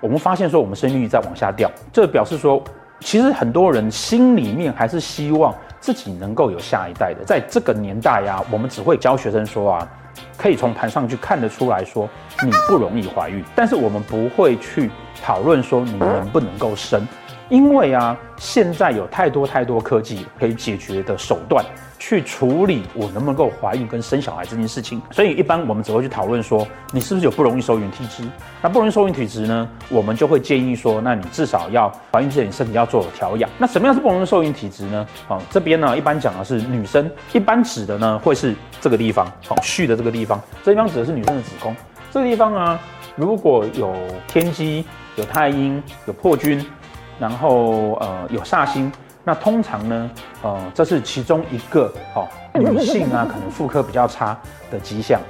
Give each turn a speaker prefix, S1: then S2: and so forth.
S1: 我们发现说我们生育率在往下掉，这表示说，其实很多人心里面还是希望自己能够有下一代的。在这个年代呀，我们只会教学生说啊，可以从盘上去看得出来说你不容易怀孕，但是我们不会去讨论说你能不能够生。因为啊，现在有太多太多科技可以解决的手段，去处理我能不能够怀孕跟生小孩这件事情。所以一般我们只会去讨论说，你是不是有不容易受孕体质？那不容易受孕体质呢，我们就会建议说，那你至少要怀孕之前你身体要做调养。那什么样是不容易受孕体质呢？哦，这边呢一般讲的是女生，一般指的呢会是这个地方，哦，序的这个地方，这地方指的是女生的子宫。这个地方啊，如果有天机、有太阴、有破军。然后呃有煞星，那通常呢，呃这是其中一个哦女性啊可能妇科比较差的迹象。